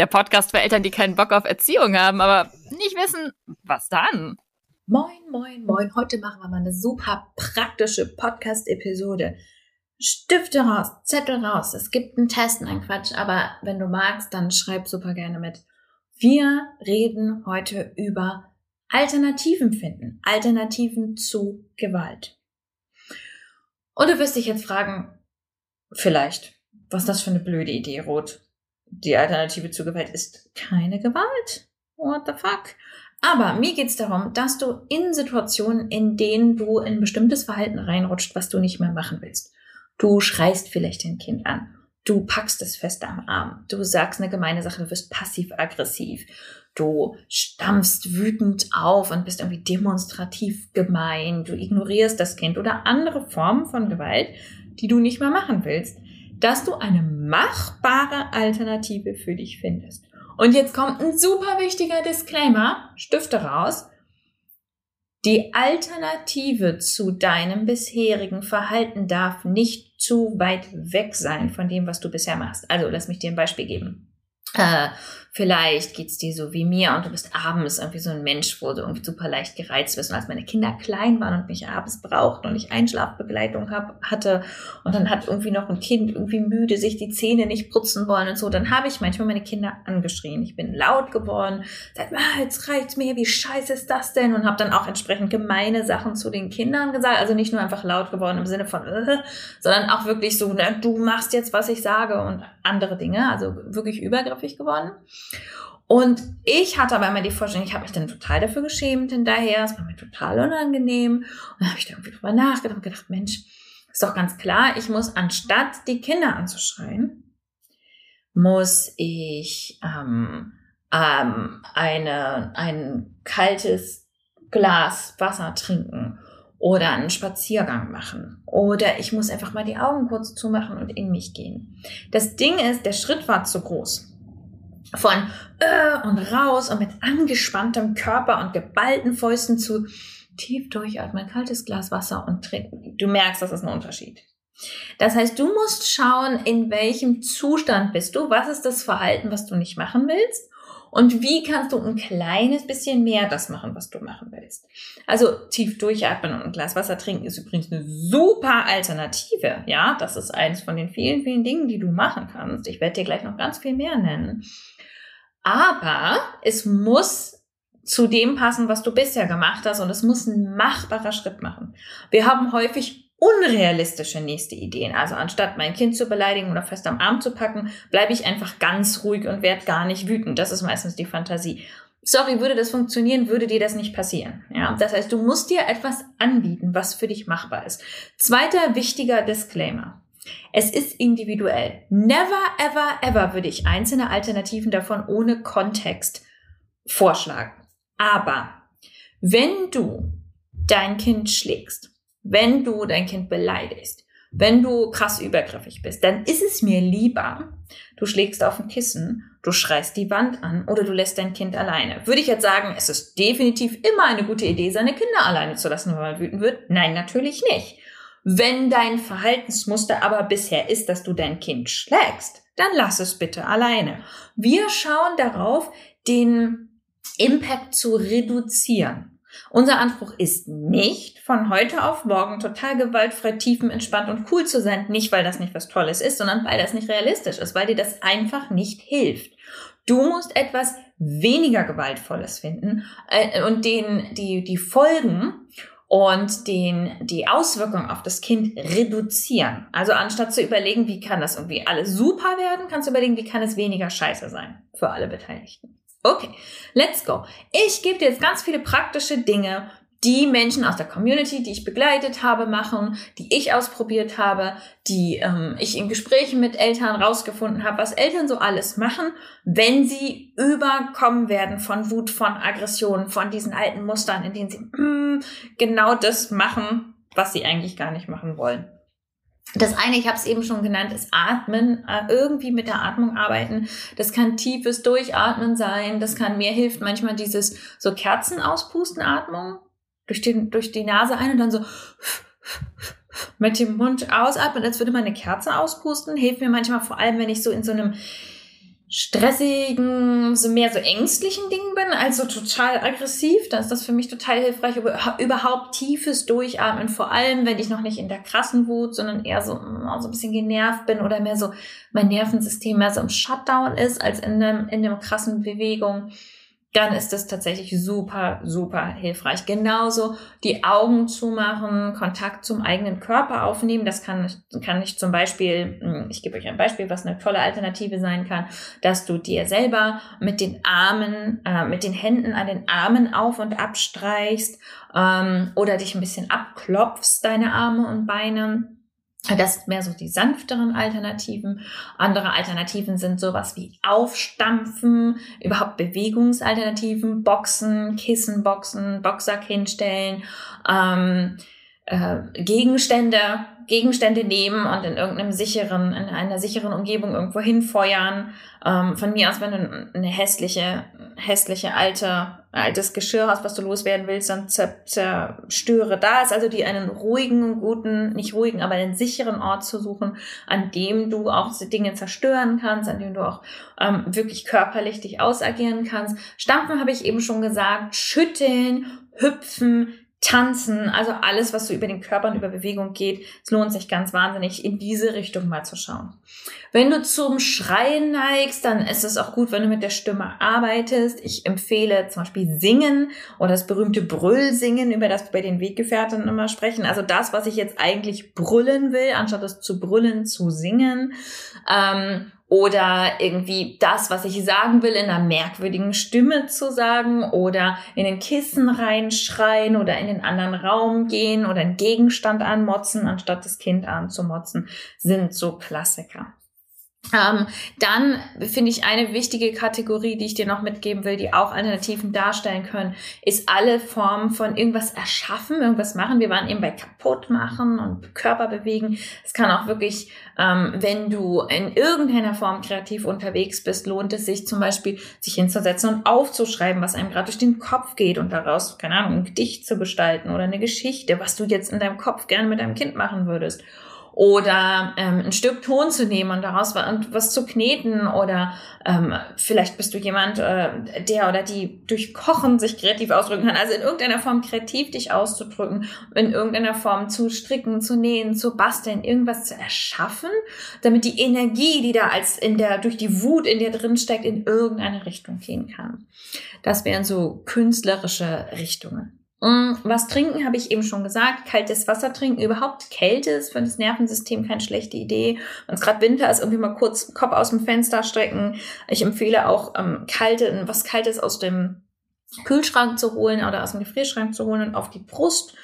der Podcast für Eltern, die keinen Bock auf Erziehung haben, aber nicht wissen, was dann. Moin, moin, moin. Heute machen wir mal eine super praktische Podcast-Episode. Stifte raus, Zettel raus. Es gibt einen Test, nein Quatsch, aber wenn du magst, dann schreib super gerne mit. Wir reden heute über Alternativen finden. Alternativen zu Gewalt. Und du wirst dich jetzt fragen, vielleicht, was ist das für eine blöde Idee, Rot? Die Alternative zu Gewalt ist keine Gewalt. What the fuck? Aber mir geht's darum, dass du in Situationen, in denen du in bestimmtes Verhalten reinrutscht, was du nicht mehr machen willst. Du schreist vielleicht dein Kind an. Du packst es fest am Arm. Du sagst eine gemeine Sache, du wirst passiv-aggressiv. Du stampfst wütend auf und bist irgendwie demonstrativ gemein. Du ignorierst das Kind oder andere Formen von Gewalt, die du nicht mehr machen willst dass du eine machbare Alternative für dich findest. Und jetzt kommt ein super wichtiger Disclaimer, Stifte raus. Die Alternative zu deinem bisherigen Verhalten darf nicht zu weit weg sein von dem, was du bisher machst. Also lass mich dir ein Beispiel geben. Äh, vielleicht geht's dir so wie mir und du bist abends irgendwie so ein Mensch, wo du irgendwie super leicht gereizt bist. Und als meine Kinder klein waren und mich abends brauchten und ich Einschlafbegleitung hab, hatte und dann hat irgendwie noch ein Kind irgendwie müde sich die Zähne nicht putzen wollen und so, dann habe ich manchmal meine Kinder angeschrien. Ich bin laut geworden, sag mal, jetzt reicht's mir, wie scheiße ist das denn? Und habe dann auch entsprechend gemeine Sachen zu den Kindern gesagt. Also nicht nur einfach laut geworden im Sinne von, äh, sondern auch wirklich so, ne, du machst jetzt, was ich sage und andere Dinge. Also wirklich übergriffig geworden. Und ich hatte aber immer die Vorstellung, ich habe mich dann total dafür geschämt hinterher, es war mir total unangenehm. Und dann habe ich da irgendwie drüber nachgedacht und gedacht, Mensch, ist doch ganz klar, ich muss anstatt die Kinder anzuschreien, muss ich ähm, ähm, eine, ein kaltes Glas Wasser trinken oder einen Spaziergang machen oder ich muss einfach mal die Augen kurz zumachen und in mich gehen. Das Ding ist, der Schritt war zu groß von äh und raus und mit angespanntem Körper und geballten Fäusten zu tief durchatmen, kaltes Glas Wasser und trinken. Du merkst, das ist ein Unterschied. Das heißt, du musst schauen, in welchem Zustand bist du, was ist das Verhalten, was du nicht machen willst und wie kannst du ein kleines bisschen mehr das machen, was du machen willst. Also tief durchatmen und ein Glas Wasser trinken ist übrigens eine super Alternative. Ja, das ist eins von den vielen, vielen Dingen, die du machen kannst. Ich werde dir gleich noch ganz viel mehr nennen. Aber es muss zu dem passen, was du bisher gemacht hast und es muss ein machbarer Schritt machen. Wir haben häufig unrealistische nächste Ideen. Also anstatt mein Kind zu beleidigen oder fest am Arm zu packen, bleibe ich einfach ganz ruhig und werde gar nicht wütend. Das ist meistens die Fantasie. Sorry, würde das funktionieren, würde dir das nicht passieren. Ja, das heißt, du musst dir etwas anbieten, was für dich machbar ist. Zweiter wichtiger Disclaimer. Es ist individuell. Never, ever, ever würde ich einzelne Alternativen davon ohne Kontext vorschlagen. Aber wenn du dein Kind schlägst, wenn du dein Kind beleidigst, wenn du krass übergriffig bist, dann ist es mir lieber, du schlägst auf ein Kissen, du schreist die Wand an oder du lässt dein Kind alleine. Würde ich jetzt sagen, es ist definitiv immer eine gute Idee, seine Kinder alleine zu lassen, wenn man wütend wird? Nein, natürlich nicht. Wenn dein Verhaltensmuster aber bisher ist, dass du dein Kind schlägst, dann lass es bitte alleine. Wir schauen darauf, den Impact zu reduzieren. Unser Anspruch ist nicht, von heute auf morgen total gewaltfrei, tiefenentspannt und cool zu sein. Nicht, weil das nicht was Tolles ist, sondern weil das nicht realistisch ist, weil dir das einfach nicht hilft. Du musst etwas weniger Gewaltvolles finden äh, und den, die, die Folgen und den, die Auswirkungen auf das Kind reduzieren. Also anstatt zu überlegen, wie kann das irgendwie alles super werden, kannst du überlegen, wie kann es weniger scheiße sein für alle Beteiligten. Okay, let's go. Ich gebe dir jetzt ganz viele praktische Dinge, die Menschen aus der Community, die ich begleitet habe, machen, die ich ausprobiert habe, die ähm, ich in Gesprächen mit Eltern rausgefunden habe, was Eltern so alles machen, wenn sie überkommen werden von Wut, von Aggressionen, von diesen alten Mustern, in denen sie mm, genau das machen, was sie eigentlich gar nicht machen wollen. Das eine, ich habe es eben schon genannt, ist Atmen, äh, irgendwie mit der Atmung arbeiten. Das kann tiefes Durchatmen sein, das kann mir hilft manchmal dieses so Kerzenauspusten-Atmung durch, den, durch die Nase ein und dann so mit dem Mund ausatmen, als würde man eine Kerze auspusten. Hilft mir manchmal vor allem, wenn ich so in so einem stressigen, so mehr so ängstlichen Dingen bin, also total aggressiv, dann ist das für mich total hilfreich, überhaupt tiefes Durchatmen, vor allem wenn ich noch nicht in der krassen Wut, sondern eher so, so ein bisschen genervt bin oder mehr so mein Nervensystem mehr so im Shutdown ist, als in einem, in einem krassen Bewegung dann ist das tatsächlich super, super hilfreich. Genauso die Augen zumachen, Kontakt zum eigenen Körper aufnehmen. Das kann, kann ich zum Beispiel, hm, ich gebe euch ein Beispiel, was eine tolle Alternative sein kann, dass du dir selber mit den Armen, äh, mit den Händen an den Armen auf und abstreichst ähm, oder dich ein bisschen abklopfst, deine Arme und Beine das sind mehr so die sanfteren Alternativen. Andere Alternativen sind sowas wie Aufstampfen, überhaupt Bewegungsalternativen, Boxen, Kissenboxen, Boxsack hinstellen, ähm, äh, Gegenstände, Gegenstände nehmen und in irgendeinem sicheren, in einer sicheren Umgebung irgendwo hinfeuern. Ähm, von mir aus, wenn du eine hässliche, hässliche alte, altes Geschirr hast, was du loswerden willst, dann zerstöre das. Also die einen ruhigen, guten, nicht ruhigen, aber einen sicheren Ort zu suchen, an dem du auch Dinge zerstören kannst, an dem du auch ähm, wirklich körperlich dich ausagieren kannst. Stampfen habe ich eben schon gesagt, schütteln, hüpfen, Tanzen, also alles, was so über den Körper und über Bewegung geht. Es lohnt sich ganz wahnsinnig, in diese Richtung mal zu schauen. Wenn du zum Schreien neigst, dann ist es auch gut, wenn du mit der Stimme arbeitest. Ich empfehle zum Beispiel Singen oder das berühmte Brüllsingen, über das wir bei den Weggefährten immer sprechen. Also das, was ich jetzt eigentlich brüllen will, anstatt es zu brüllen, zu singen. Ähm, oder irgendwie das, was ich sagen will, in einer merkwürdigen Stimme zu sagen oder in den Kissen reinschreien oder in den anderen Raum gehen oder einen Gegenstand anmotzen, anstatt das Kind anzumotzen, sind so Klassiker. Ähm, dann finde ich eine wichtige Kategorie, die ich dir noch mitgeben will, die auch Alternativen darstellen können, ist alle Formen von irgendwas erschaffen, irgendwas machen. Wir waren eben bei kaputt machen und Körper bewegen. Es kann auch wirklich, ähm, wenn du in irgendeiner Form kreativ unterwegs bist, lohnt es sich zum Beispiel, sich hinzusetzen und aufzuschreiben, was einem gerade durch den Kopf geht und daraus, keine Ahnung, ein Gedicht zu gestalten oder eine Geschichte, was du jetzt in deinem Kopf gerne mit deinem Kind machen würdest oder ähm, ein Stück Ton zu nehmen und daraus was zu kneten oder ähm, vielleicht bist du jemand, äh, der oder die durch Kochen sich kreativ ausdrücken kann. Also in irgendeiner Form kreativ dich auszudrücken, in irgendeiner Form zu stricken, zu nähen, zu basteln, irgendwas zu erschaffen, damit die Energie, die da als in der durch die Wut in dir drin steckt, in irgendeine Richtung gehen kann. Das wären so künstlerische Richtungen. Mm, was trinken, habe ich eben schon gesagt. Kaltes Wasser trinken. Überhaupt Kälte ist für das Nervensystem keine schlechte Idee. Wenn es gerade Winter ist, irgendwie mal kurz Kopf aus dem Fenster strecken. Ich empfehle auch ähm, kalte, was Kaltes aus dem Kühlschrank zu holen oder aus dem Gefrierschrank zu holen und auf die Brust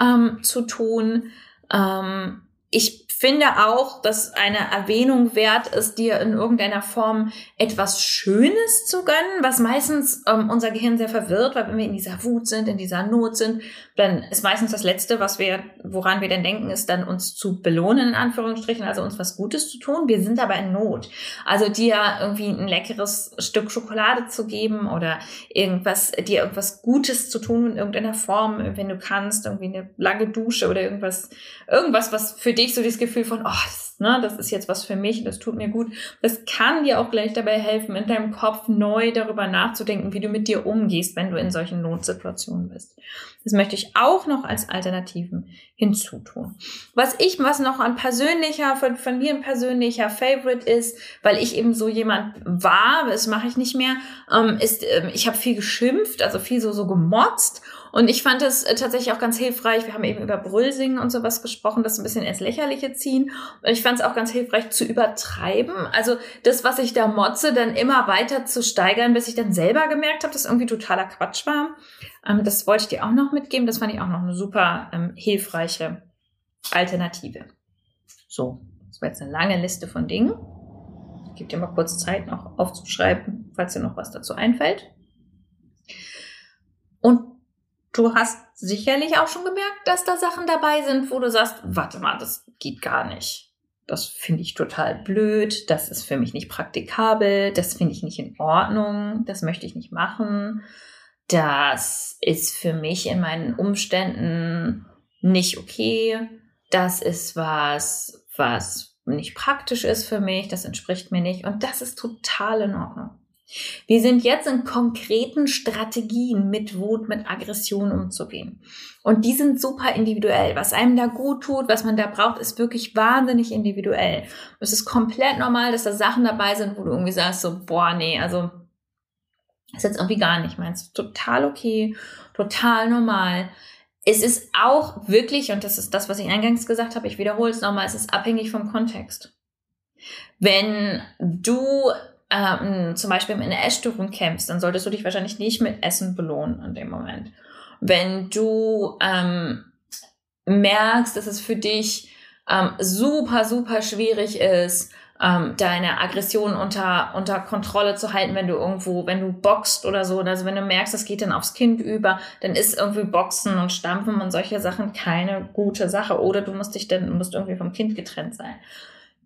ähm, zu tun. Ähm, ich finde auch, dass eine Erwähnung wert ist, dir in irgendeiner Form etwas Schönes zu gönnen, was meistens ähm, unser Gehirn sehr verwirrt, weil wenn wir in dieser Wut sind, in dieser Not sind, dann ist meistens das Letzte, was wir, woran wir denn denken, ist dann uns zu belohnen, in Anführungsstrichen, also uns was Gutes zu tun. Wir sind aber in Not. Also dir irgendwie ein leckeres Stück Schokolade zu geben oder irgendwas, dir irgendwas Gutes zu tun in irgendeiner Form, wenn du kannst, irgendwie eine lange Dusche oder irgendwas, irgendwas, was für dich so das Gefühl von, oh, das, ne, das ist jetzt was für mich, das tut mir gut. Das kann dir auch gleich dabei helfen, in deinem Kopf neu darüber nachzudenken, wie du mit dir umgehst, wenn du in solchen Notsituationen bist. Das möchte ich auch noch als Alternativen hinzutun. Was ich, was noch ein persönlicher, von, von mir ein persönlicher Favorite ist, weil ich eben so jemand war, das mache ich nicht mehr, ähm, ist, ähm, ich habe viel geschimpft, also viel so, so gemotzt und ich fand es äh, tatsächlich auch ganz hilfreich. Wir haben eben über Brüllsingen und sowas gesprochen, das ein bisschen ins Lächerliche ziehen. Und ich fand es auch ganz hilfreich zu übertreiben. Also das, was ich da motze, dann immer weiter zu steigern, bis ich dann selber gemerkt habe, dass irgendwie totaler Quatsch war. Ähm, das wollte ich dir auch noch mitgeben. Das fand ich auch noch eine super ähm, hilfreiche Alternative. So, das war jetzt eine lange Liste von Dingen. Ich dir mal kurz Zeit, noch aufzuschreiben, falls dir noch was dazu einfällt. Und Du hast sicherlich auch schon gemerkt, dass da Sachen dabei sind, wo du sagst, warte mal, das geht gar nicht. Das finde ich total blöd, das ist für mich nicht praktikabel, das finde ich nicht in Ordnung, das möchte ich nicht machen. Das ist für mich in meinen Umständen nicht okay. Das ist was, was nicht praktisch ist für mich, das entspricht mir nicht und das ist total in Ordnung. Wir sind jetzt in konkreten Strategien mit Wut, mit Aggression umzugehen. Und die sind super individuell. Was einem da gut tut, was man da braucht, ist wirklich wahnsinnig individuell. Es ist komplett normal, dass da Sachen dabei sind, wo du irgendwie sagst, so, boah, nee, also, ist jetzt irgendwie gar nicht meins. Total okay, total normal. Es ist auch wirklich, und das ist das, was ich eingangs gesagt habe, ich wiederhole es nochmal, es ist abhängig vom Kontext. Wenn du ähm, zum Beispiel in einer Essstörung kämpfst, dann solltest du dich wahrscheinlich nicht mit Essen belohnen in dem Moment. Wenn du ähm, merkst, dass es für dich ähm, super, super schwierig ist, ähm, deine Aggression unter, unter Kontrolle zu halten, wenn du irgendwo, wenn du boxt oder so, also wenn du merkst, das geht dann aufs Kind über, dann ist irgendwie Boxen und Stampfen und solche Sachen keine gute Sache. Oder du musst dich dann, musst irgendwie vom Kind getrennt sein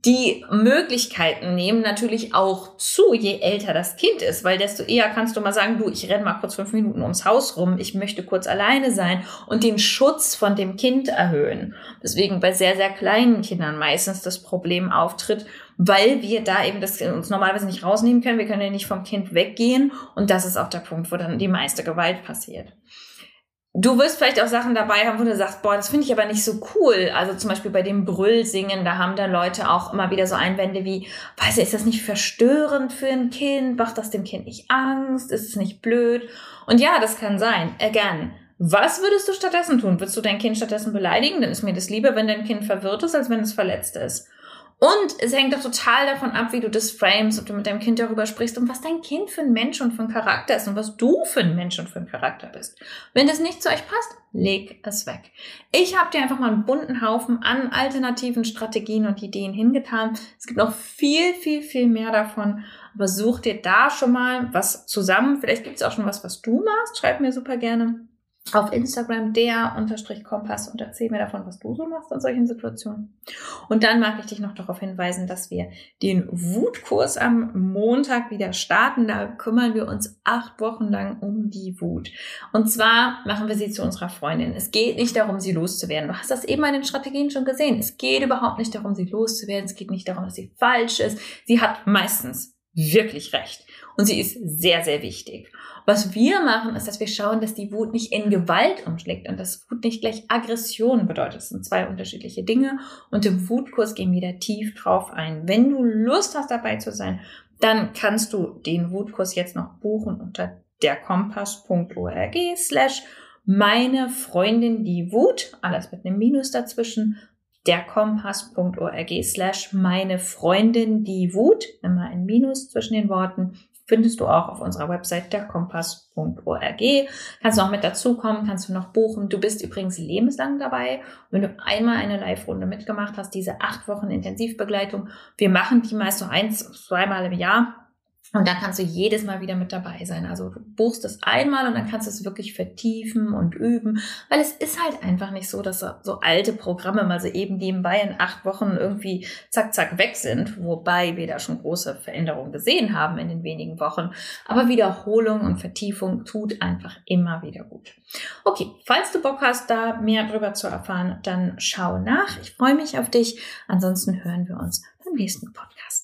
die Möglichkeiten nehmen natürlich auch zu, je älter das Kind ist, weil desto eher kannst du mal sagen, du, ich renn mal kurz fünf Minuten ums Haus rum, ich möchte kurz alleine sein und den Schutz von dem Kind erhöhen. Deswegen bei sehr, sehr kleinen Kindern meistens das Problem auftritt, weil wir da eben das uns normalerweise nicht rausnehmen können. Wir können ja nicht vom Kind weggehen und das ist auch der Punkt, wo dann die meiste Gewalt passiert. Du wirst vielleicht auch Sachen dabei haben, wo du sagst, boah, das finde ich aber nicht so cool. Also zum Beispiel bei dem Brüllsingen, da haben da Leute auch immer wieder so Einwände wie, weiß ich, ist das nicht verstörend für ein Kind? Macht das dem Kind nicht Angst? Ist es nicht blöd? Und ja, das kann sein. Again. Was würdest du stattdessen tun? Würdest du dein Kind stattdessen beleidigen? Dann ist mir das lieber, wenn dein Kind verwirrt ist, als wenn es verletzt ist. Und es hängt doch total davon ab, wie du das frames, ob du mit deinem Kind darüber sprichst und was dein Kind für ein Mensch und für ein Charakter ist und was du für ein Mensch und für ein Charakter bist. Wenn das nicht zu euch passt, leg es weg. Ich habe dir einfach mal einen bunten Haufen an alternativen Strategien und Ideen hingetan. Es gibt noch viel, viel, viel mehr davon. Aber such dir da schon mal was zusammen. Vielleicht gibt es auch schon was, was du machst. Schreib mir super gerne auf Instagram der unterstrich Kompass und erzähl mir davon, was du so machst in solchen Situationen. Und dann mag ich dich noch darauf hinweisen, dass wir den Wutkurs am Montag wieder starten. Da kümmern wir uns acht Wochen lang um die Wut. Und zwar machen wir sie zu unserer Freundin. Es geht nicht darum, sie loszuwerden. Du hast das eben in den Strategien schon gesehen. Es geht überhaupt nicht darum, sie loszuwerden. Es geht nicht darum, dass sie falsch ist. Sie hat meistens wirklich recht. Und sie ist sehr, sehr wichtig. Was wir machen, ist, dass wir schauen, dass die Wut nicht in Gewalt umschlägt und dass Wut nicht gleich Aggression bedeutet. Das sind zwei unterschiedliche Dinge und im Wutkurs gehen wir da tief drauf ein. Wenn du Lust hast, dabei zu sein, dann kannst du den Wutkurs jetzt noch buchen unter derkompass.org slash meine Freundin die Wut, alles mit einem Minus dazwischen, derkompass.org slash meine Freundin die Wut, immer ein Minus zwischen den Worten findest du auch auf unserer Website derkompass.org. Kannst du auch mit dazukommen, kannst du noch buchen. Du bist übrigens lebenslang dabei. wenn du einmal eine Live-Runde mitgemacht hast, diese acht Wochen Intensivbegleitung, wir machen die meist so eins, zweimal im Jahr und dann kannst du jedes Mal wieder mit dabei sein. Also du buchst es einmal und dann kannst du es wirklich vertiefen und üben, weil es ist halt einfach nicht so, dass so alte Programme mal so eben nebenbei in acht Wochen irgendwie zack, zack weg sind, wobei wir da schon große Veränderungen gesehen haben in den wenigen Wochen. Aber Wiederholung und Vertiefung tut einfach immer wieder gut. Okay, falls du Bock hast, da mehr drüber zu erfahren, dann schau nach. Ich freue mich auf dich. Ansonsten hören wir uns beim nächsten Podcast.